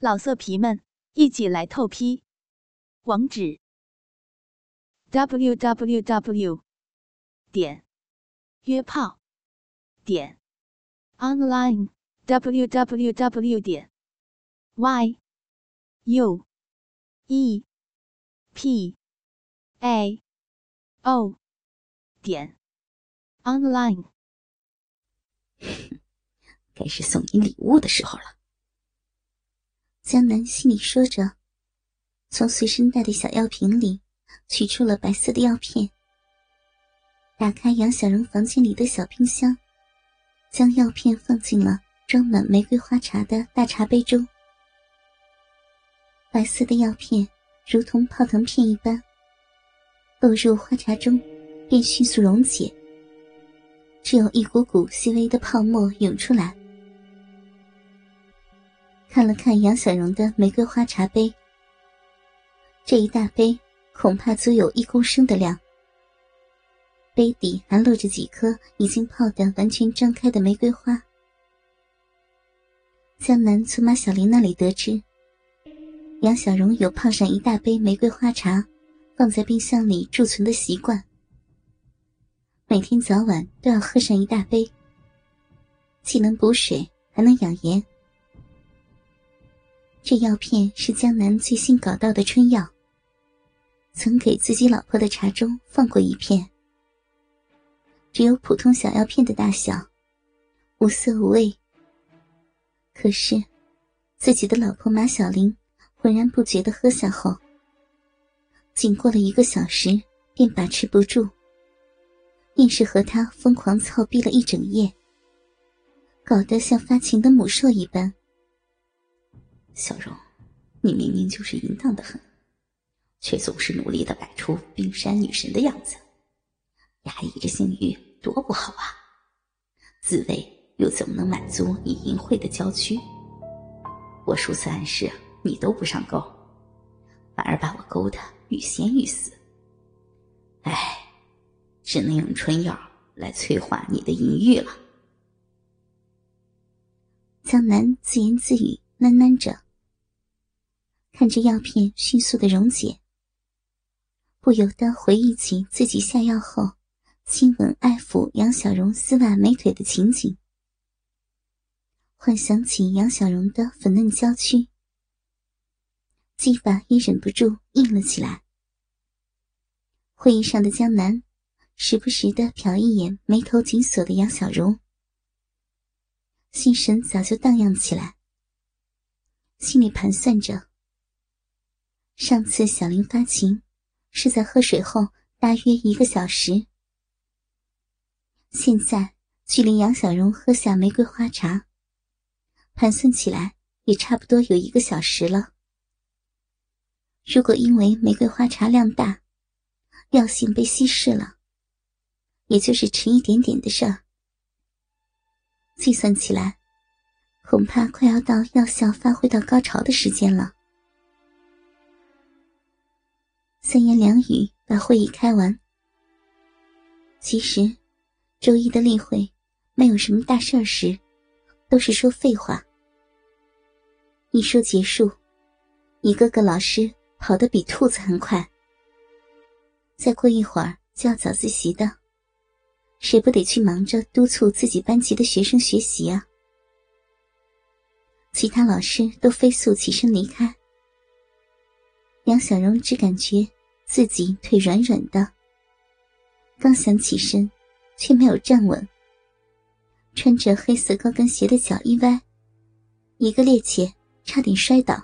老色皮们，一起来透批！网址：w w w 点约炮点 online w w w 点 y u e p a o 点 online。该是送你礼物的时候了。江南心里说着，从随身带的小药瓶里取出了白色的药片，打开杨小荣房间里的小冰箱，将药片放进了装满玫瑰花茶的大茶杯中。白色的药片如同泡腾片一般，落入花茶中，便迅速溶解，只有一股股细微的泡沫涌出来。看了看杨小荣的玫瑰花茶杯，这一大杯恐怕足有一公升的量。杯底还露着几颗已经泡得完全张开的玫瑰花。江南从马小玲那里得知，杨小荣有泡上一大杯玫瑰花茶，放在冰箱里贮存的习惯，每天早晚都要喝上一大杯，既能补水，还能养颜。这药片是江南最新搞到的春药。曾给自己老婆的茶中放过一片，只有普通小药片的大小，无色无味。可是，自己的老婆马小玲浑然不觉的喝下后，仅过了一个小时便把持不住，硬是和他疯狂操逼了一整夜，搞得像发情的母兽一般。小荣，你明明就是淫荡的很，却总是努力的摆出冰山女神的样子，压抑着性欲多不好啊！自慰又怎么能满足你淫秽的娇躯？我数次暗示你都不上钩，反而把我勾得欲仙欲死。唉，只能用春药来催化你的淫欲了。江南自言自语，喃喃着。看着药片迅速的溶解，不由得回忆起自己下药后亲吻爱抚杨小荣丝袜美腿的情景，幻想起杨小荣的粉嫩娇躯，技法也忍不住硬了起来。会议上的江南时不时的瞟一眼眉头紧锁的杨小荣，心神早就荡漾起来，心里盘算着。上次小林发情，是在喝水后大约一个小时。现在距离杨小荣喝下玫瑰花茶，盘算起来也差不多有一个小时了。如果因为玫瑰花茶量大，药性被稀释了，也就是迟一点点的事儿。计算起来，恐怕快要到药效发挥到高潮的时间了。三言两语把会议开完。其实，周一的例会没有什么大事儿时，都是说废话。一说结束，一个个老师跑得比兔子还快。再过一会儿就要早自习的，谁不得去忙着督促自己班级的学生学习啊？其他老师都飞速起身离开。杨小荣只感觉。自己腿软软的，刚想起身，却没有站稳。穿着黑色高跟鞋的脚一歪，一个趔趄，差点摔倒。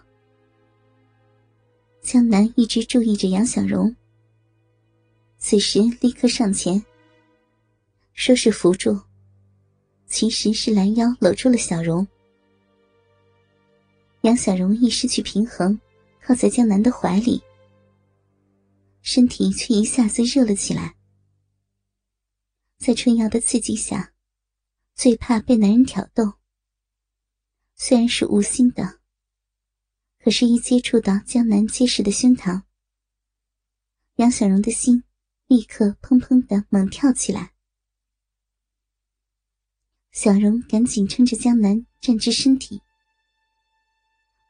江南一直注意着杨小荣，此时立刻上前，说是扶住，其实是拦腰搂住了小荣。杨小荣一失去平衡，靠在江南的怀里。身体却一下子热了起来，在春药的刺激下，最怕被男人挑逗。虽然是无心的，可是，一接触到江南结实的胸膛，杨小荣的心立刻砰砰的猛跳起来。小荣赶紧撑着江南站直身体，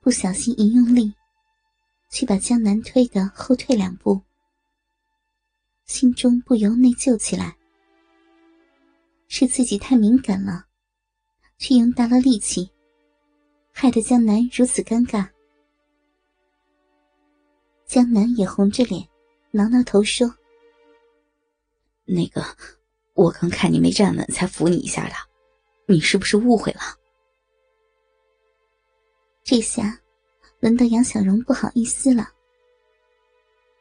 不小心一用力，却把江南推得后退两步，心中不由内疚起来。是自己太敏感了，却用大了力气，害得江南如此尴尬。江南也红着脸，挠挠头说：“那个，我刚看你没站稳，才扶你一下的，你是不是误会了？”这下，轮到杨小荣不好意思了，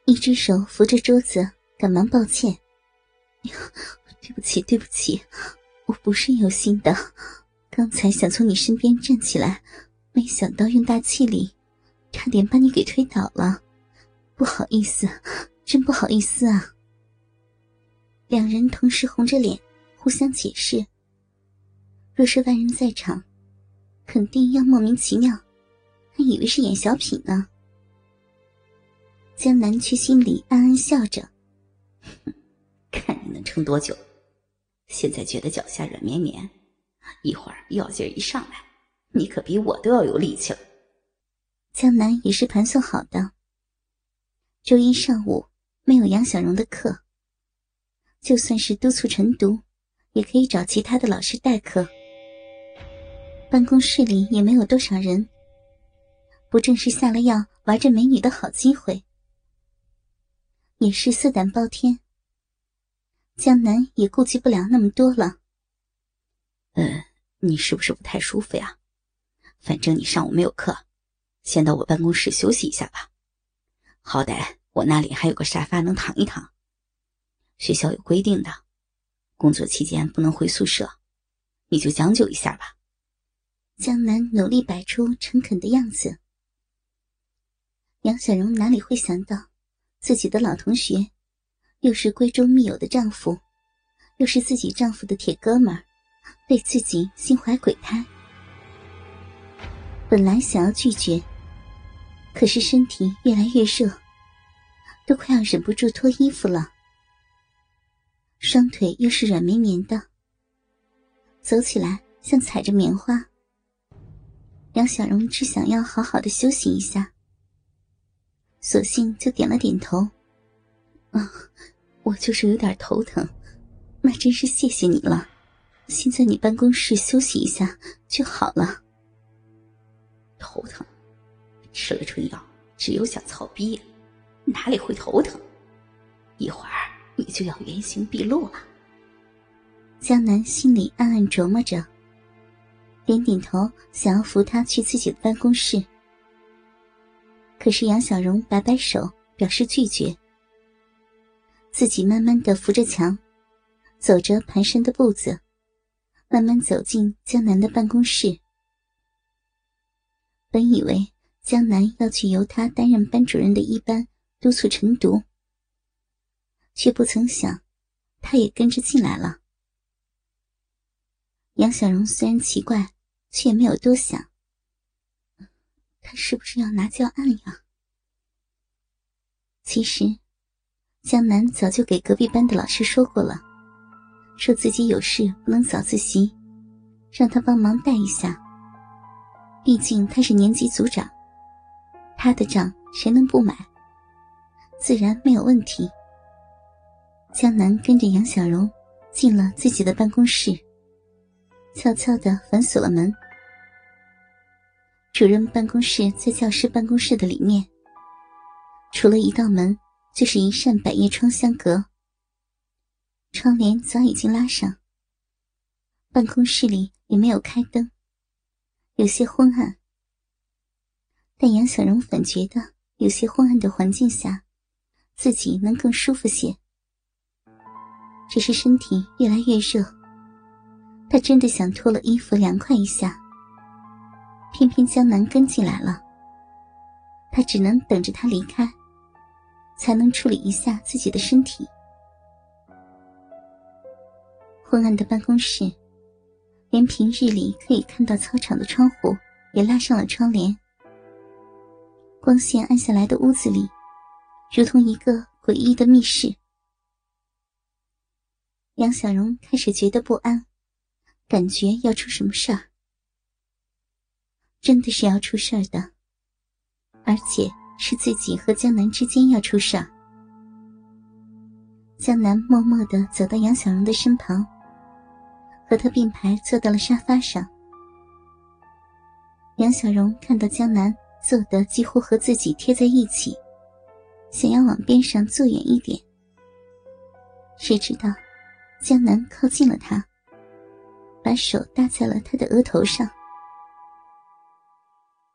一只手扶着桌子，赶忙抱歉：“ 对不起，对不起，我不是有心的，刚才想从你身边站起来，没想到用大气力，差点把你给推倒了。”不好意思，真不好意思啊！两人同时红着脸，互相解释。若是外人在场，肯定要莫名其妙，还以为是演小品呢。江南却心里暗暗笑着，看你能撑多久。现在觉得脚下软绵绵，一会儿药劲儿一上来，你可比我都要有力气了。江南也是盘算好的。周一上午没有杨小荣的课，就算是督促晨读，也可以找其他的老师代课。办公室里也没有多少人，不正是下了药玩着美女的好机会？也是色胆包天。江南也顾及不了那么多了。嗯，你是不是不太舒服呀？反正你上午没有课，先到我办公室休息一下吧。好歹我那里还有个沙发能躺一躺。学校有规定的，工作期间不能回宿舍，你就将就一下吧。江南努力摆出诚恳的样子。杨小荣哪里会想到，自己的老同学，又是闺中密友的丈夫，又是自己丈夫的铁哥们儿，对自己心怀鬼胎。本来想要拒绝。可是身体越来越热，都快要忍不住脱衣服了。双腿又是软绵绵的，走起来像踩着棉花。杨小荣只想要好好的休息一下，索性就点了点头：“啊，我就是有点头疼，那真是谢谢你了。先在你办公室休息一下就好了。”头疼。吃了春药，只有想操逼，哪里会头疼？一会儿你就要原形毕露了。江南心里暗暗琢磨着，点点头，想要扶他去自己的办公室。可是杨小荣摆摆手，表示拒绝。自己慢慢的扶着墙，走着蹒跚的步子，慢慢走进江南的办公室。本以为。江南要去由他担任班主任的一班督促晨读，却不曾想，他也跟着进来了。杨小荣虽然奇怪，却也没有多想。他是不是要拿教案呀？其实，江南早就给隔壁班的老师说过了，说自己有事不能早自习，让他帮忙带一下。毕竟他是年级组长。他的账谁能不买？自然没有问题。江南跟着杨小荣进了自己的办公室，悄悄的反锁了门。主任办公室在教师办公室的里面，除了一道门，就是一扇百叶窗相隔。窗帘早已经拉上，办公室里也没有开灯，有些昏暗。但杨小荣反觉得有些昏暗的环境下，自己能更舒服些。只是身体越来越热，他真的想脱了衣服凉快一下。偏偏江南跟进来了，他只能等着他离开，才能处理一下自己的身体。昏暗的办公室，连平日里可以看到操场的窗户也拉上了窗帘。光线暗下来的屋子里，如同一个诡异的密室。杨小荣开始觉得不安，感觉要出什么事儿。真的是要出事儿的。而且是自己和江南之间要出事儿。江南默默的走到杨小荣的身旁，和他并排坐到了沙发上。杨小荣看到江南坐的几乎和自己贴在一起，想要往边上坐远一点，谁知道江南靠近了他，把手搭在了他的额头上。